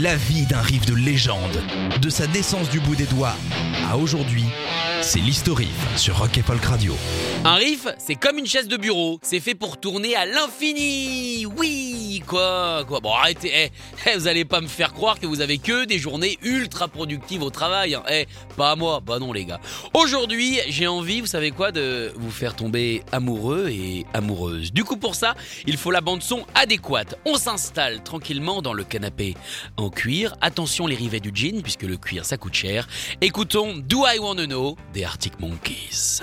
La vie d'un riff de légende, de sa naissance du bout des doigts à aujourd'hui, c'est l'historif sur Rock et Folk Radio. Un riff, c'est comme une chaise de bureau, c'est fait pour tourner à l'infini. Oui, quoi, quoi. Bon, arrêtez, eh, eh, vous allez pas me faire croire que vous avez que des journées ultra productives au travail. Hein. Eh, pas à moi, bah non les gars. Aujourd'hui, j'ai envie, vous savez quoi, de vous faire tomber amoureux et amoureuse. Du coup, pour ça, il faut la bande son adéquate. On s'installe tranquillement dans le canapé en cuir. Attention les rivets du jean, puisque le cuir ça coûte cher. Écoutons Do I Wanna Know des Arctic Monkeys.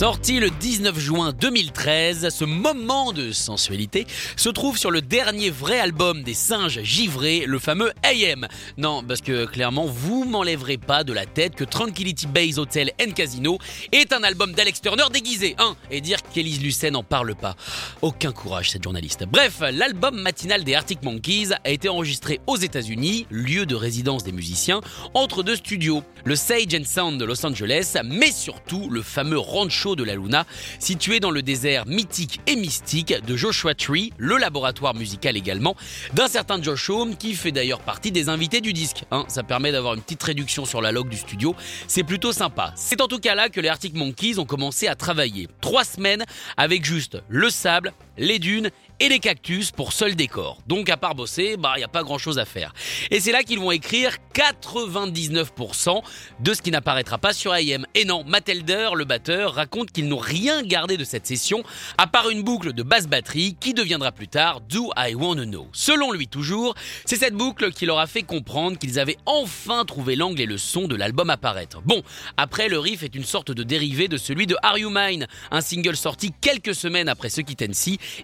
Sorti le 19 juin 2013, ce moment de sensualité se trouve sur le dernier vrai album des singes givrés, le fameux AM. Non, parce que clairement, vous m'enlèverez pas de la tête que Tranquility Base Hotel and Casino est un album d'Alex Turner déguisé, hein, et dire qu'Élise Lucet n'en parle pas. Aucun courage, cette journaliste. Bref, l'album matinal des Arctic Monkeys a été enregistré aux États-Unis, lieu de résidence des musiciens, entre deux studios, le Sage and Sound de Los Angeles, mais surtout le fameux rancho de la Luna, situé dans le désert mythique et mystique de Joshua Tree, le laboratoire musical également, d'un certain Josh Home qui fait d'ailleurs partie des invités du disque. Hein. ça permet d'avoir une petite réduction sur la log du studio, c'est plutôt sympa. C'est en tout cas là que les Arctic Monkeys ont commencé à travailler. Trois semaines avec juste le sable, les dunes et les cactus pour seul décor. Donc à part bosser, bah il n'y a pas grand chose à faire. Et c'est là qu'ils vont écrire 99% de ce qui n'apparaîtra pas sur AM. Et non, Matt Elder, le batteur, raconte qu'ils n'ont rien gardé de cette session, à part une boucle de basse batterie qui deviendra plus tard Do I Wanna Know. Selon lui toujours, c'est cette boucle qui leur a fait comprendre qu'ils avaient enfin trouvé l'angle et le son de l'album apparaître. Bon, après le riff est une sorte de dérivé de celui de Are You Mine, un single sorti quelques semaines après ce qui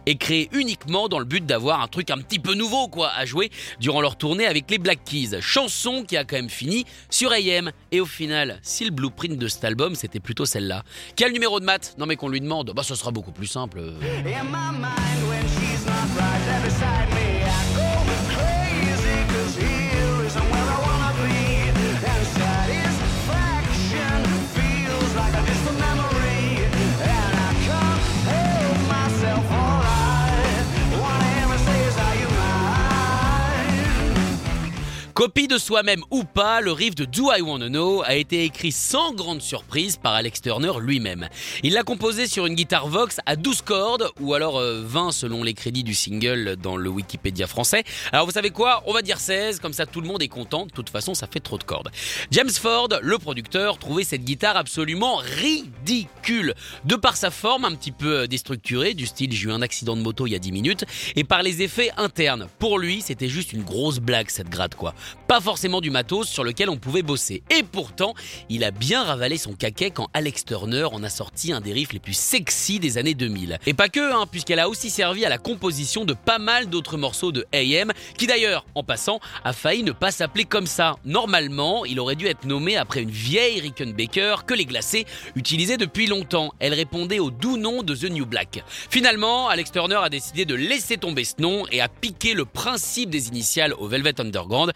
et créé uniquement dans le but d'avoir un truc un petit peu nouveau quoi à jouer durant leur tournée avec les Black Keys. Chanson qui a quand même fini sur AM. Et au final, si le blueprint de cet album c'était plutôt celle-là. Quel numéro de maths Non mais qu'on lui demande, bah ce sera beaucoup plus simple. Copie de soi-même ou pas, le riff de Do I Wanna Know a été écrit sans grande surprise par Alex Turner lui-même. Il l'a composé sur une guitare Vox à 12 cordes, ou alors 20 euh, selon les crédits du single dans le Wikipédia français. Alors vous savez quoi? On va dire 16, comme ça tout le monde est content, de toute façon ça fait trop de cordes. James Ford, le producteur, trouvait cette guitare absolument ridicule, de par sa forme un petit peu euh, déstructurée, du style j'ai eu un accident de moto il y a 10 minutes, et par les effets internes. Pour lui, c'était juste une grosse blague cette gratte quoi pas forcément du matos sur lequel on pouvait bosser. Et pourtant, il a bien ravalé son caquet quand Alex Turner en a sorti un des riffs les plus sexy des années 2000. Et pas que, hein, puisqu'elle a aussi servi à la composition de pas mal d'autres morceaux de AM, qui d'ailleurs, en passant, a failli ne pas s'appeler comme ça. Normalement, il aurait dû être nommé après une vieille Rickenbacker que les glacés utilisaient depuis longtemps. Elle répondait au doux nom de The New Black. Finalement, Alex Turner a décidé de laisser tomber ce nom et a piqué le principe des initiales au Velvet Underground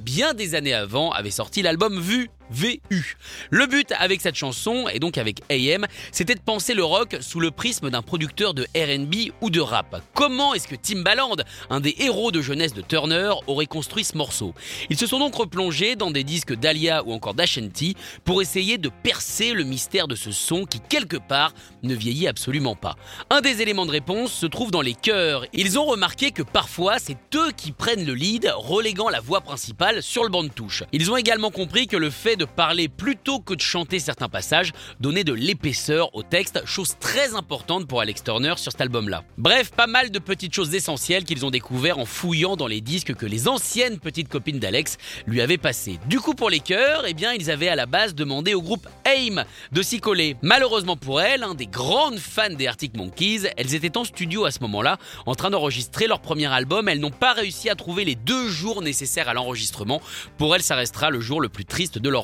bien des années avant, avait sorti l'album Vu VU. Le but avec cette chanson, et donc avec AM, c'était de penser le rock sous le prisme d'un producteur de RB ou de rap. Comment est-ce que Timbaland, un des héros de jeunesse de Turner, aurait construit ce morceau? Ils se sont donc replongés dans des disques d'Alia ou encore d'Ashanti pour essayer de percer le mystère de ce son qui, quelque part, ne vieillit absolument pas. Un des éléments de réponse se trouve dans les chœurs. Ils ont remarqué que parfois, c'est eux qui prennent le lead, reléguant la voix principale sur le banc de touche. Ils ont également compris que le fait de parler plutôt que de chanter certains passages donnait de l'épaisseur au texte, chose très importante pour Alex Turner sur cet album-là. Bref, pas mal de petites choses essentielles qu'ils ont découvert en fouillant dans les disques que les anciennes petites copines d'Alex lui avaient passés. Du coup, pour les chœurs, eh bien, ils avaient à la base demandé au groupe AIM de s'y coller. Malheureusement pour elles, des grandes fans des Arctic Monkeys, elles étaient en studio à ce moment-là, en train d'enregistrer leur premier album. Elles n'ont pas réussi à trouver les deux jours nécessaires à l'enregistrement. Pour elles, ça restera le jour le plus triste de leur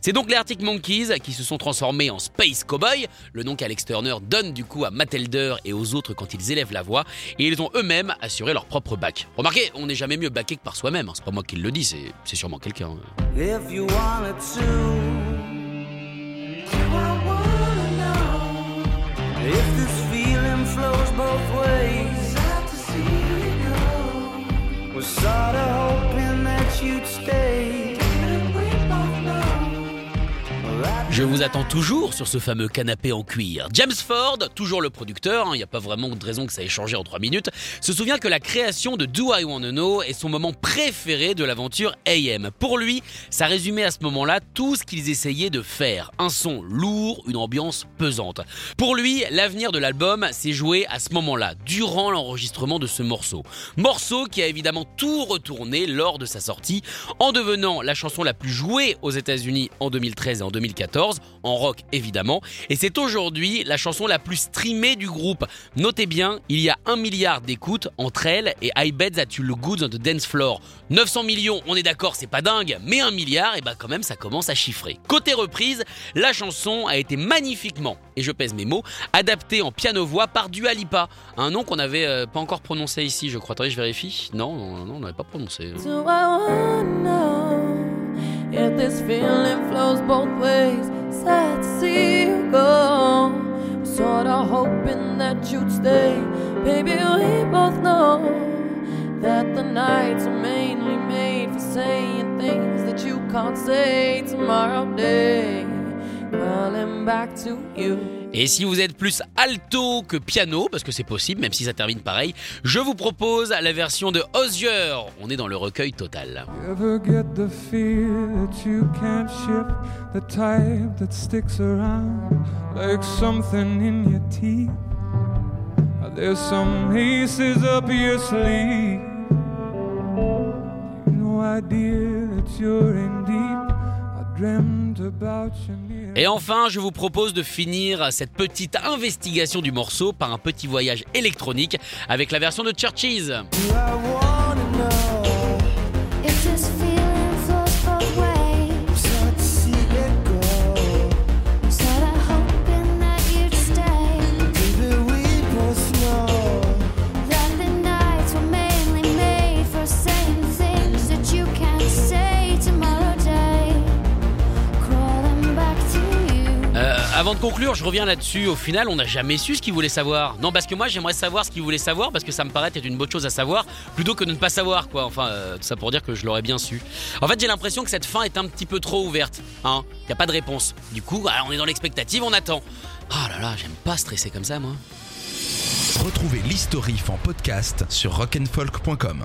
C'est donc les Arctic Monkeys qui se sont transformés en Space Cowboy, le nom qu'Alex Turner donne du coup à Matt Elder et aux autres quand ils élèvent la voix, et ils ont eux-mêmes assuré leur propre bac. Remarquez, on n'est jamais mieux backé que par soi-même, hein. c'est pas moi qui le dis, c'est sûrement quelqu'un. To, Je vous attends toujours sur ce fameux canapé en cuir. James Ford, toujours le producteur, il hein, n'y a pas vraiment de raison que ça ait changé en 3 minutes, se souvient que la création de Do I Wanna Know est son moment préféré de l'aventure AM. Pour lui, ça résumait à ce moment-là tout ce qu'ils essayaient de faire. Un son lourd, une ambiance pesante. Pour lui, l'avenir de l'album s'est joué à ce moment-là, durant l'enregistrement de ce morceau. Morceau qui a évidemment tout retourné lors de sa sortie, en devenant la chanson la plus jouée aux États-Unis en 2013 et en 2014 en rock évidemment, et c'est aujourd'hui la chanson la plus streamée du groupe. Notez bien, il y a un milliard d'écoutes entre elle et I Bet That You Look Good on the Dance Floor. 900 millions, on est d'accord, c'est pas dingue, mais un milliard, et bah quand même ça commence à chiffrer. Côté reprise, la chanson a été magnifiquement, et je pèse mes mots, adaptée en piano-voix par Dua Lipa, un nom qu'on n'avait euh, pas encore prononcé ici, je crois. Attendez, je vérifie. Non, non, non on n'avait pas prononcé. See you go. Sorta hoping that you'd stay. Baby, we both know that the nights are mainly made for saying things that you can't say tomorrow day. Calling back to you. Et si vous êtes plus alto que piano, parce que c'est possible, même si ça termine pareil, je vous propose la version de Osier. On est dans le recueil total. There's some aces up your sleeve? No idea that you're in deep. I dreamt about you. Et enfin, je vous propose de finir cette petite investigation du morceau par un petit voyage électronique avec la version de Churches. Avant de conclure, je reviens là-dessus. Au final, on n'a jamais su ce qu'il voulait savoir. Non, parce que moi, j'aimerais savoir ce qu'il voulait savoir parce que ça me paraît être une bonne chose à savoir plutôt que de ne pas savoir, quoi. Enfin, euh, tout ça pour dire que je l'aurais bien su. En fait, j'ai l'impression que cette fin est un petit peu trop ouverte. Hein Il n'y a pas de réponse. Du coup, bah, on est dans l'expectative, on attend. Ah là là, j'aime pas stresser comme ça, moi. Retrouvez l'historif en podcast sur rock'n'folk.com.